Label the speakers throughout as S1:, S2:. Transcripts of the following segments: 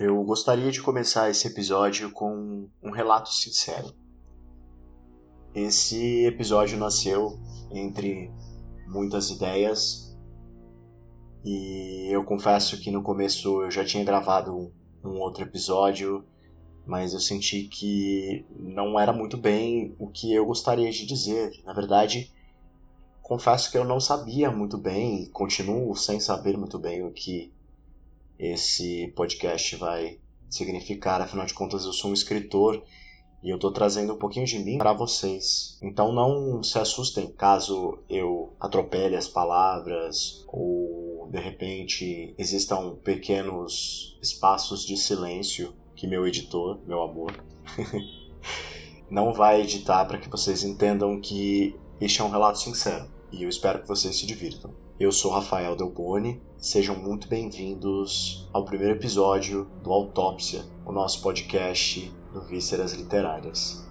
S1: Eu gostaria de começar esse episódio com um relato sincero. Esse episódio nasceu entre muitas ideias e eu confesso que no começo eu já tinha gravado um outro episódio, mas eu senti que não era muito bem o que eu gostaria de dizer. Na verdade, confesso que eu não sabia muito bem, e continuo sem saber muito bem o que esse podcast vai significar. Afinal de contas, eu sou um escritor e eu estou trazendo um pouquinho de mim para vocês. Então não se assustem caso eu atropele as palavras ou de repente existam pequenos espaços de silêncio que meu editor, meu amor, não vai editar para que vocês entendam que este é um relato sincero e eu espero que vocês se divirtam. Eu sou Rafael Delboni, sejam muito bem-vindos ao primeiro episódio do Autópsia, o nosso podcast do Vísceras Literárias.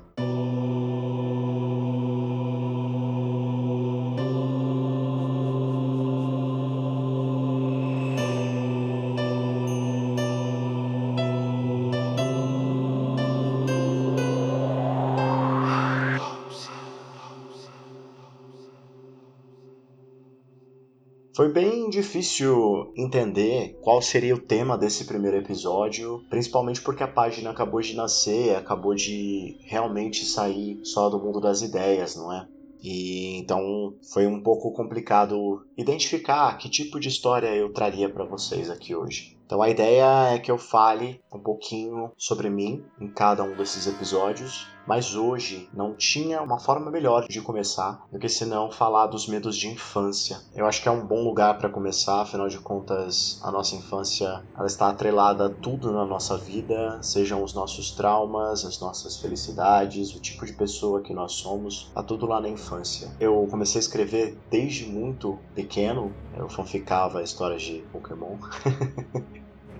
S1: Difícil entender qual seria o tema desse primeiro episódio, principalmente porque a página acabou de nascer, acabou de realmente sair só do mundo das ideias, não é? E então foi um pouco complicado identificar que tipo de história eu traria para vocês aqui hoje. Então a ideia é que eu fale um pouquinho sobre mim em cada um desses episódios, mas hoje não tinha uma forma melhor de começar do que senão falar dos medos de infância. Eu acho que é um bom lugar para começar, afinal de contas, a nossa infância ela está atrelada a tudo na nossa vida, sejam os nossos traumas, as nossas felicidades, o tipo de pessoa que nós somos, tá tudo lá na infância. Eu comecei a escrever desde muito pequeno, eu fanficava histórias de Pokémon.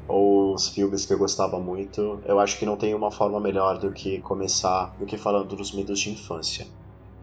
S1: ou os filmes que eu gostava muito, eu acho que não tem uma forma melhor do que começar do que falando dos medos de infância.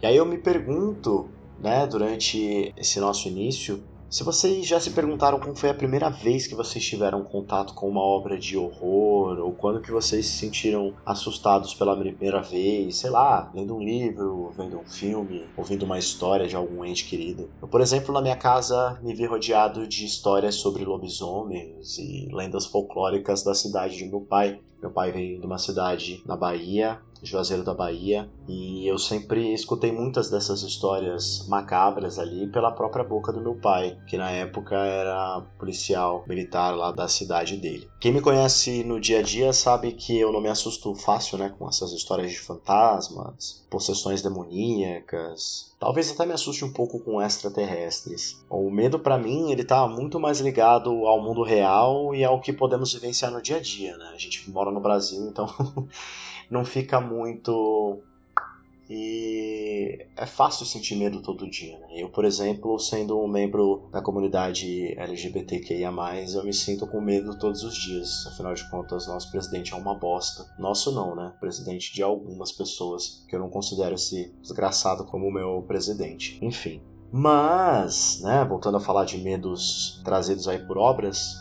S1: E aí eu me pergunto, né, durante esse nosso início, se vocês já se perguntaram como foi a primeira vez que vocês tiveram contato com uma obra de horror, ou quando que vocês se sentiram assustados pela primeira vez, sei lá, lendo um livro, vendo um filme, ouvindo uma história de algum ente querido. Eu, por exemplo, na minha casa me vi rodeado de histórias sobre lobisomens e lendas folclóricas da cidade de meu pai. Meu pai veio de uma cidade na Bahia Juazeiro da Bahia, e eu sempre escutei muitas dessas histórias macabras ali pela própria boca do meu pai, que na época era policial militar lá da cidade dele. Quem me conhece no dia a dia sabe que eu não me assusto fácil, né, com essas histórias de fantasmas, possessões demoníacas, talvez até me assuste um pouco com extraterrestres. O medo para mim, ele tá muito mais ligado ao mundo real e ao que podemos vivenciar no dia a dia, né? A gente mora no Brasil, então não fica muito. E é fácil sentir medo todo dia. Né? Eu, por exemplo, sendo um membro da comunidade LGBTQIA, eu me sinto com medo todos os dias. Afinal de contas, nosso presidente é uma bosta. Nosso não, né? Presidente de algumas pessoas, que eu não considero esse desgraçado como meu presidente. Enfim. Mas, né, voltando a falar de medos trazidos aí por obras,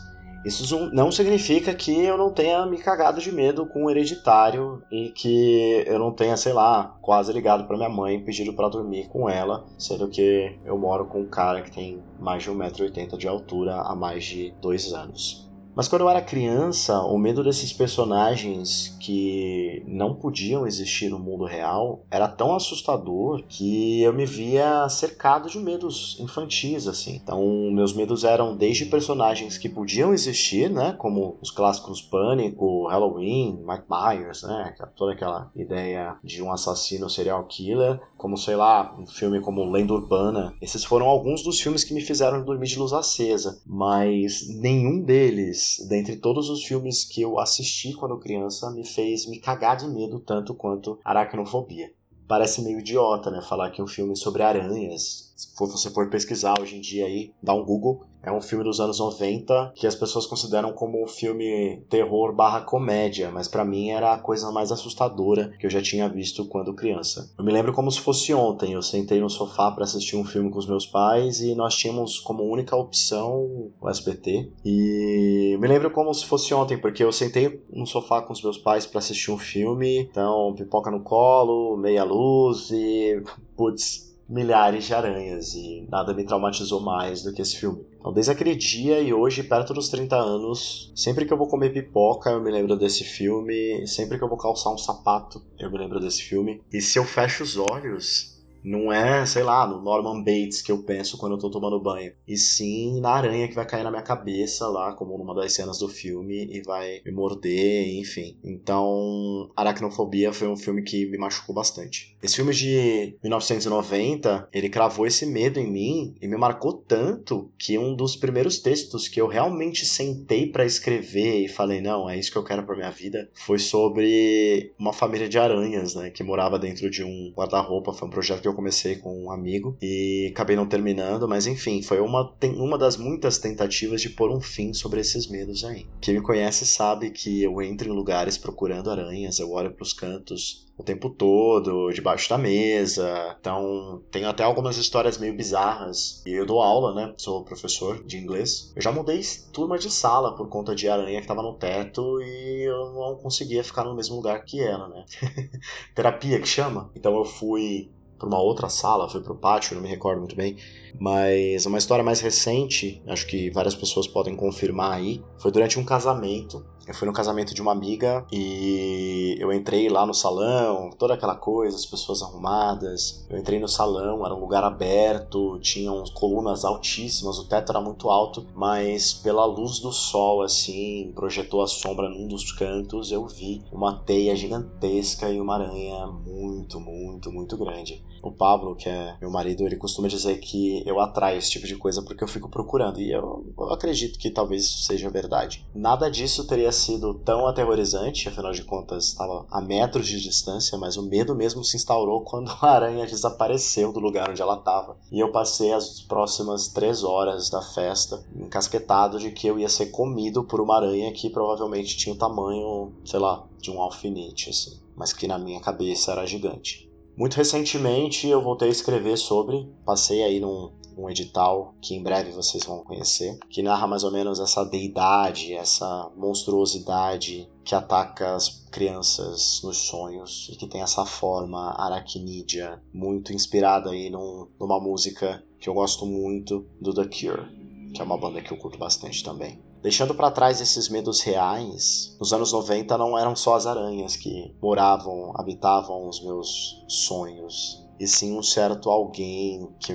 S1: isso não significa que eu não tenha me cagado de medo com o hereditário e que eu não tenha, sei lá, quase ligado para minha mãe pedido para dormir com ela, sendo que eu moro com um cara que tem mais de 1,80m de altura há mais de dois anos. Mas quando eu era criança, o medo desses personagens que não podiam existir no mundo real era tão assustador que eu me via cercado de medos infantis, assim. Então, meus medos eram desde personagens que podiam existir, né, como os clássicos Pânico, Halloween, Mike Myers, né, toda aquela ideia de um assassino serial killer, como sei lá, um filme como Lenda Urbana. Esses foram alguns dos filmes que me fizeram dormir de luz acesa, mas nenhum deles dentre todos os filmes que eu assisti quando criança, me fez me cagar de medo tanto quanto Aracnofobia. Parece meio idiota, né? Falar que um filme sobre aranhas Se você for pesquisar hoje em dia aí, dá um Google, é um filme dos anos 90 que as pessoas consideram como um filme terror barra comédia, mas para mim era a coisa mais assustadora que eu já tinha visto quando criança. Eu me lembro como se fosse ontem, eu sentei no sofá para assistir um filme com os meus pais e nós tínhamos como única opção o SBT. E me lembro como se fosse ontem, porque eu sentei no sofá com os meus pais para assistir um filme, então pipoca no colo, meia luz e putz, milhares de aranhas e nada me traumatizou mais do que esse filme. Então, desde aquele dia e hoje, perto dos 30 anos, sempre que eu vou comer pipoca, eu me lembro desse filme. Sempre que eu vou calçar um sapato, eu me lembro desse filme. E se eu fecho os olhos, não é, sei lá, no Norman Bates que eu penso quando eu tô tomando banho. E sim na aranha que vai cair na minha cabeça lá, como numa das cenas do filme, e vai me morder, enfim. Então, Aracnofobia foi um filme que me machucou bastante. Esse filme de 1990, ele cravou esse medo em mim e me marcou tanto que um dos primeiros textos que eu realmente sentei para escrever e falei, não, é isso que eu quero pra minha vida, foi sobre uma família de aranhas, né, que morava dentro de um guarda-roupa. Foi um projeto que eu eu comecei com um amigo e acabei não terminando, mas enfim, foi uma, uma das muitas tentativas de pôr um fim sobre esses medos aí. Quem me conhece sabe que eu entro em lugares procurando aranhas, eu olho para os cantos o tempo todo, debaixo da mesa. Então, tenho até algumas histórias meio bizarras. E eu dou aula, né? Sou professor de inglês. Eu já mudei turma de sala por conta de aranha que tava no teto e eu não conseguia ficar no mesmo lugar que ela, né? Terapia que chama. Então eu fui para uma outra sala, foi para o pátio, não me recordo muito bem. Mas uma história mais recente, acho que várias pessoas podem confirmar aí, foi durante um casamento. Eu fui no casamento de uma amiga e eu entrei lá no salão, toda aquela coisa, as pessoas arrumadas. Eu entrei no salão, era um lugar aberto, tinham colunas altíssimas, o teto era muito alto, mas pela luz do sol, assim, projetou a sombra num dos cantos, eu vi uma teia gigantesca e uma aranha muito, muito, muito grande. O Pablo, que é meu marido, ele costuma dizer que eu atraio esse tipo de coisa porque eu fico procurando. E eu, eu acredito que talvez isso seja verdade. Nada disso teria sido tão aterrorizante, afinal de contas estava a metros de distância, mas o medo mesmo se instaurou quando a aranha desapareceu do lugar onde ela estava. E eu passei as próximas três horas da festa encasquetado de que eu ia ser comido por uma aranha que provavelmente tinha o tamanho, sei lá, de um alfinete, assim. Mas que na minha cabeça era gigante. Muito recentemente eu voltei a escrever sobre, passei aí num, num, edital que em breve vocês vão conhecer, que narra mais ou menos essa deidade, essa monstruosidade que ataca as crianças nos sonhos e que tem essa forma aracnídea, muito inspirada aí num, numa música que eu gosto muito do The Cure, que é uma banda que eu curto bastante também. Deixando para trás esses medos reais, nos anos 90 não eram só as aranhas que moravam, habitavam os meus sonhos, e sim um certo alguém que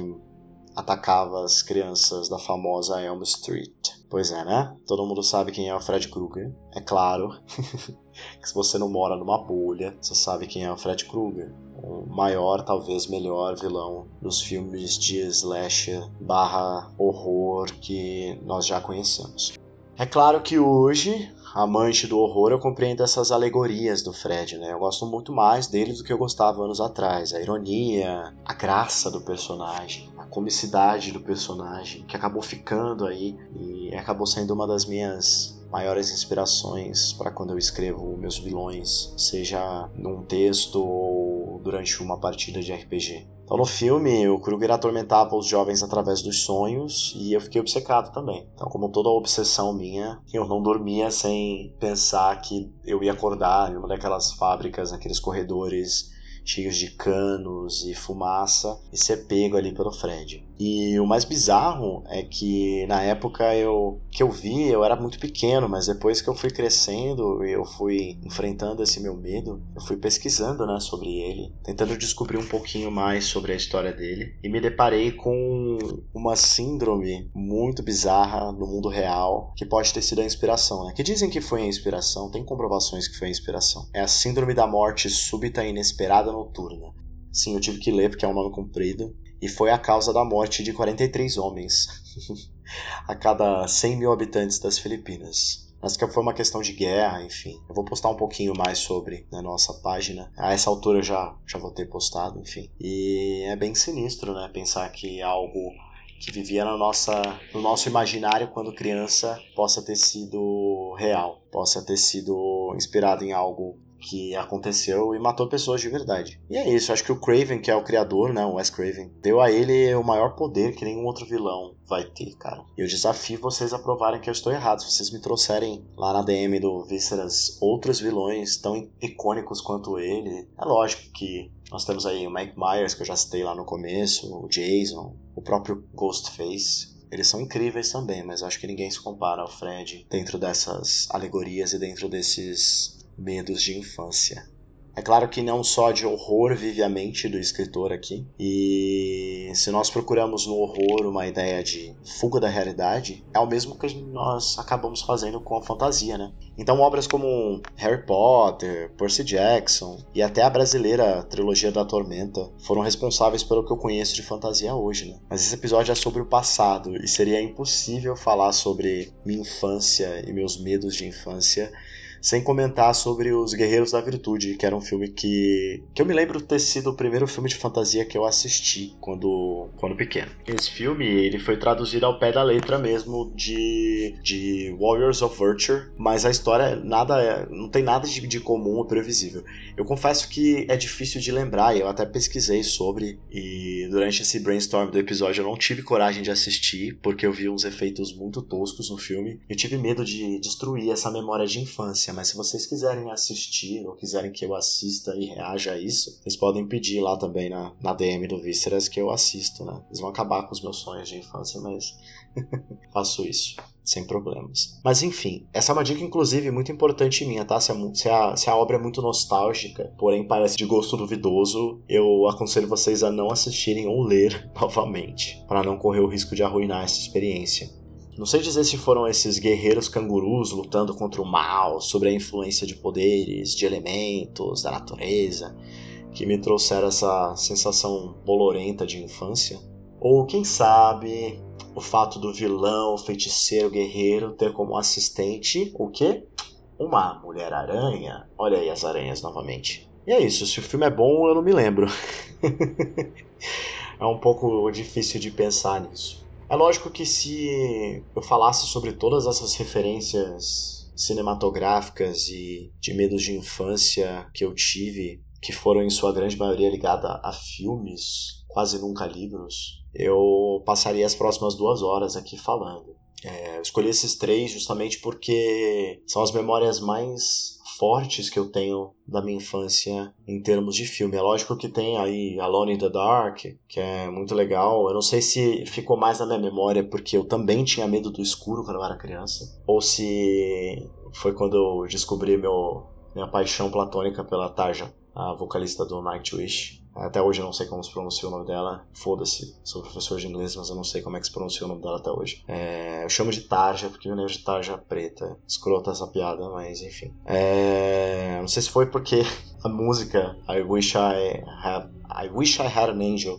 S1: atacava as crianças da famosa Elm Street. Pois é, né? Todo mundo sabe quem é o Fred Krueger, é claro. que se você não mora numa bolha, você sabe quem é o Fred Krueger. O maior, talvez melhor vilão dos filmes de slasher barra horror que nós já conhecemos. É claro que hoje, amante do horror, eu compreendo essas alegorias do Fred, né? Eu gosto muito mais dele do que eu gostava anos atrás. A ironia, a graça do personagem, a comicidade do personagem, que acabou ficando aí e acabou sendo uma das minhas maiores inspirações para quando eu escrevo meus vilões, seja num texto ou durante uma partida de RPG. Então, no filme, o Kruger atormentava os jovens através dos sonhos e eu fiquei obcecado também. Então, como toda obsessão minha, eu não dormia sem pensar que eu ia acordar em uma daquelas fábricas, naqueles corredores cheios de canos e fumaça e ser pego ali pelo Fred. E o mais bizarro é que na época eu que eu vi, eu era muito pequeno, mas depois que eu fui crescendo e eu fui enfrentando esse meu medo, eu fui pesquisando, né, sobre ele, tentando descobrir um pouquinho mais sobre a história dele e me deparei com uma síndrome muito bizarra no mundo real que pode ter sido a inspiração, né? Que dizem que foi a inspiração, tem comprovações que foi a inspiração. É a síndrome da morte súbita e inesperada noturna. Sim, eu tive que ler porque é um nome comprido e foi a causa da morte de 43 homens a cada 100 mil habitantes das Filipinas. mas que foi uma questão de guerra, enfim. Eu vou postar um pouquinho mais sobre na nossa página. A essa altura eu já, já vou ter postado, enfim. E é bem sinistro, né? Pensar que algo que vivia na nossa, no nosso imaginário quando criança possa ter sido real, possa ter sido inspirado em algo que aconteceu e matou pessoas de verdade. E é isso, acho que o Craven, que é o criador, né, o Wes Craven, deu a ele o maior poder que nenhum outro vilão vai ter, cara. E eu desafio vocês a provarem que eu estou errado. Se vocês me trouxerem lá na DM do Visceras outros vilões tão icônicos quanto ele, é lógico que nós temos aí o Mike Myers, que eu já citei lá no começo, o Jason, o próprio Ghostface. Eles são incríveis também, mas acho que ninguém se compara ao Fred dentro dessas alegorias e dentro desses medos de infância. É claro que não só de horror vive a mente do escritor aqui, e se nós procuramos no horror uma ideia de fuga da realidade, é o mesmo que nós acabamos fazendo com a fantasia, né? Então, obras como Harry Potter, Percy Jackson e até a brasileira trilogia da Tormenta foram responsáveis pelo que eu conheço de fantasia hoje, né? Mas esse episódio é sobre o passado e seria impossível falar sobre minha infância e meus medos de infância sem comentar sobre Os Guerreiros da Virtude, que era um filme que, que eu me lembro ter sido o primeiro filme de fantasia que eu assisti quando, quando pequeno. Esse filme ele foi traduzido ao pé da letra mesmo de, de Warriors of Virtue, mas a história nada não tem nada de, de comum ou previsível. Eu confesso que é difícil de lembrar, eu até pesquisei sobre e durante esse brainstorm do episódio eu não tive coragem de assistir porque eu vi uns efeitos muito toscos no filme. Eu tive medo de destruir essa memória de infância mas se vocês quiserem assistir ou quiserem que eu assista e reaja a isso, vocês podem pedir lá também na, na DM do Vísceras que eu assisto, né? Eles vão acabar com os meus sonhos de infância, mas faço isso sem problemas. Mas enfim, essa é uma dica, inclusive, muito importante minha, tá? Se a, se a, se a obra é muito nostálgica, porém parece de gosto duvidoso, eu aconselho vocês a não assistirem ou ler novamente, para não correr o risco de arruinar essa experiência. Não sei dizer se foram esses guerreiros cangurus lutando contra o mal, sobre a influência de poderes, de elementos, da natureza, que me trouxeram essa sensação bolorenta de infância. Ou quem sabe o fato do vilão, feiticeiro, guerreiro ter como assistente o quê? Uma Mulher-Aranha. Olha aí as aranhas novamente. E é isso, se o filme é bom, eu não me lembro. é um pouco difícil de pensar nisso. É lógico que se eu falasse sobre todas essas referências cinematográficas e de medos de infância que eu tive, que foram em sua grande maioria ligadas a filmes, quase nunca livros, eu passaria as próximas duas horas aqui falando. É, eu escolhi esses três justamente porque são as memórias mais fortes que eu tenho da minha infância em termos de filme. É lógico que tem aí Alone in the Dark, que é muito legal. Eu não sei se ficou mais na minha memória porque eu também tinha medo do escuro quando eu era criança, ou se foi quando eu descobri meu, minha paixão platônica pela Tarja, a vocalista do Nightwish. Até hoje eu não sei como se pronuncia o nome dela. Foda-se, sou professor de inglês, mas eu não sei como é que se pronuncia o nome dela até hoje. É, eu chamo de Tarja, porque eu lembro de Tarja preta. Escrota essa piada, mas enfim. É, não sei se foi porque a música I Wish I Had, I Wish I Had an Angel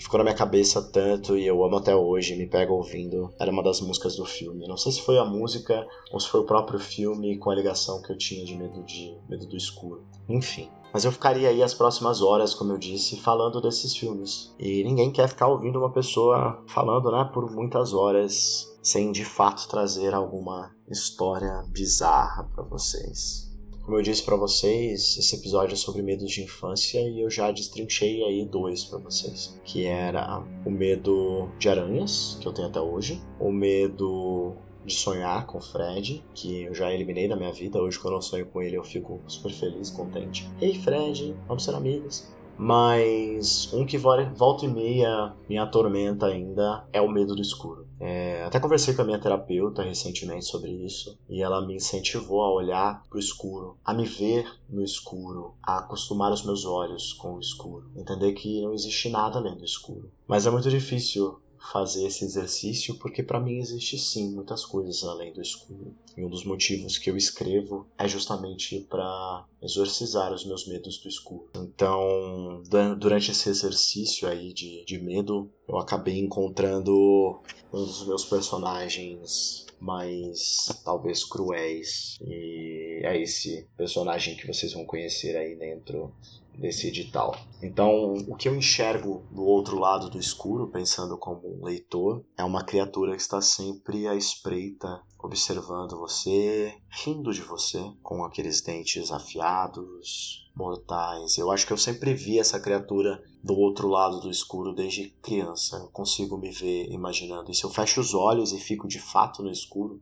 S1: ficou na minha cabeça tanto e eu amo até hoje, me pega ouvindo. Era uma das músicas do filme. Não sei se foi a música ou se foi o próprio filme com a ligação que eu tinha de medo de medo do escuro. Enfim. Mas eu ficaria aí as próximas horas, como eu disse, falando desses filmes. E ninguém quer ficar ouvindo uma pessoa falando, né, por muitas horas sem de fato trazer alguma história bizarra para vocês. Como eu disse para vocês, esse episódio é sobre medos de infância e eu já destrinchei aí dois para vocês, que era o medo de aranhas, que eu tenho até hoje, o medo de sonhar com o Fred, que eu já eliminei da minha vida. Hoje, quando eu sonho com ele, eu fico super feliz, contente. Ei, Fred, vamos ser amigos. Mas um que volta e meia me atormenta ainda é o medo do escuro. É, até conversei com a minha terapeuta recentemente sobre isso e ela me incentivou a olhar para o escuro, a me ver no escuro, a acostumar os meus olhos com o escuro, entender que não existe nada além do escuro. Mas é muito difícil fazer esse exercício porque para mim existe sim muitas coisas além do escuro. E um dos motivos que eu escrevo é justamente para exorcizar os meus medos do escuro. Então, durante esse exercício aí de, de medo, eu acabei encontrando um dos meus personagens mais talvez cruéis. E é esse personagem que vocês vão conhecer aí dentro desse edital. Então, o que eu enxergo do outro lado do escuro, pensando como um leitor, é uma criatura que está sempre à espreita, observando você, rindo de você, com aqueles dentes afiados, mortais. Eu acho que eu sempre vi essa criatura do outro lado do escuro desde criança. Eu consigo me ver imaginando. E se eu fecho os olhos e fico de fato no escuro,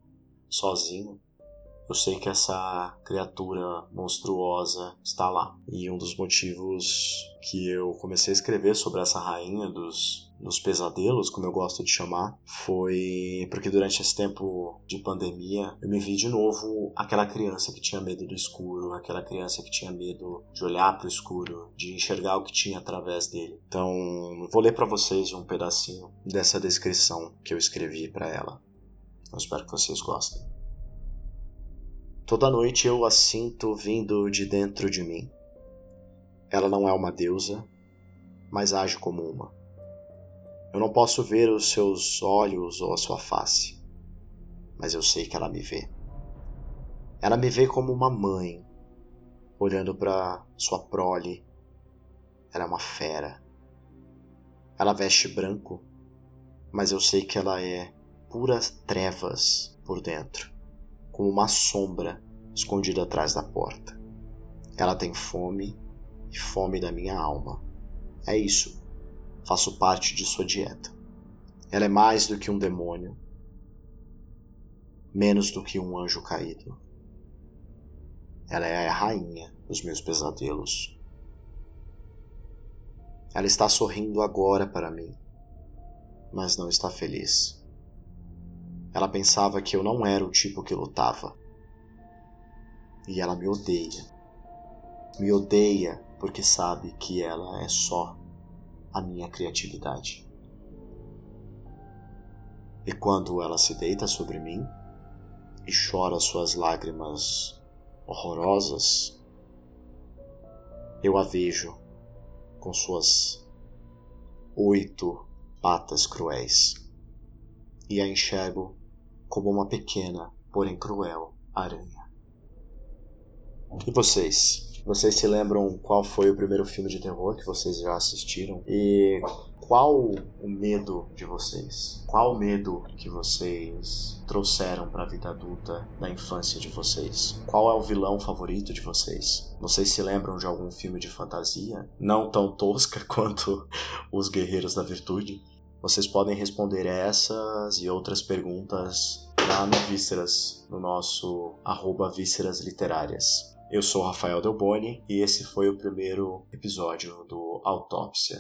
S1: sozinho, eu sei que essa criatura monstruosa está lá. E um dos motivos que eu comecei a escrever sobre essa rainha dos, dos pesadelos, como eu gosto de chamar, foi porque durante esse tempo de pandemia eu me vi de novo aquela criança que tinha medo do escuro, aquela criança que tinha medo de olhar para o escuro, de enxergar o que tinha através dele. Então, vou ler para vocês um pedacinho dessa descrição que eu escrevi para ela. Eu espero que vocês gostem. Toda noite eu a sinto vindo de dentro de mim. Ela não é uma deusa, mas age como uma. Eu não posso ver os seus olhos ou a sua face, mas eu sei que ela me vê. Ela me vê como uma mãe, olhando para sua prole. Ela é uma fera. Ela veste branco, mas eu sei que ela é puras trevas por dentro como uma sombra escondida atrás da porta. Ela tem fome e fome da minha alma. É isso. Faço parte de sua dieta. Ela é mais do que um demônio, menos do que um anjo caído. Ela é a rainha dos meus pesadelos. Ela está sorrindo agora para mim, mas não está feliz. Ela pensava que eu não era o tipo que lutava. E ela me odeia. Me odeia porque sabe que ela é só a minha criatividade. E quando ela se deita sobre mim e chora suas lágrimas horrorosas, eu a vejo com suas oito patas cruéis e a enxergo como uma pequena, porém cruel aranha. E vocês? Vocês se lembram qual foi o primeiro filme de terror que vocês já assistiram? E qual o medo de vocês? Qual o medo que vocês trouxeram para a vida adulta da infância de vocês? Qual é o vilão favorito de vocês? Vocês se lembram de algum filme de fantasia? Não tão tosca quanto Os Guerreiros da Virtude? Vocês podem responder essas e outras perguntas lá no Vísceras, no nosso arroba Vísceras Literárias. Eu sou Rafael Delboni e esse foi o primeiro episódio do Autópsia.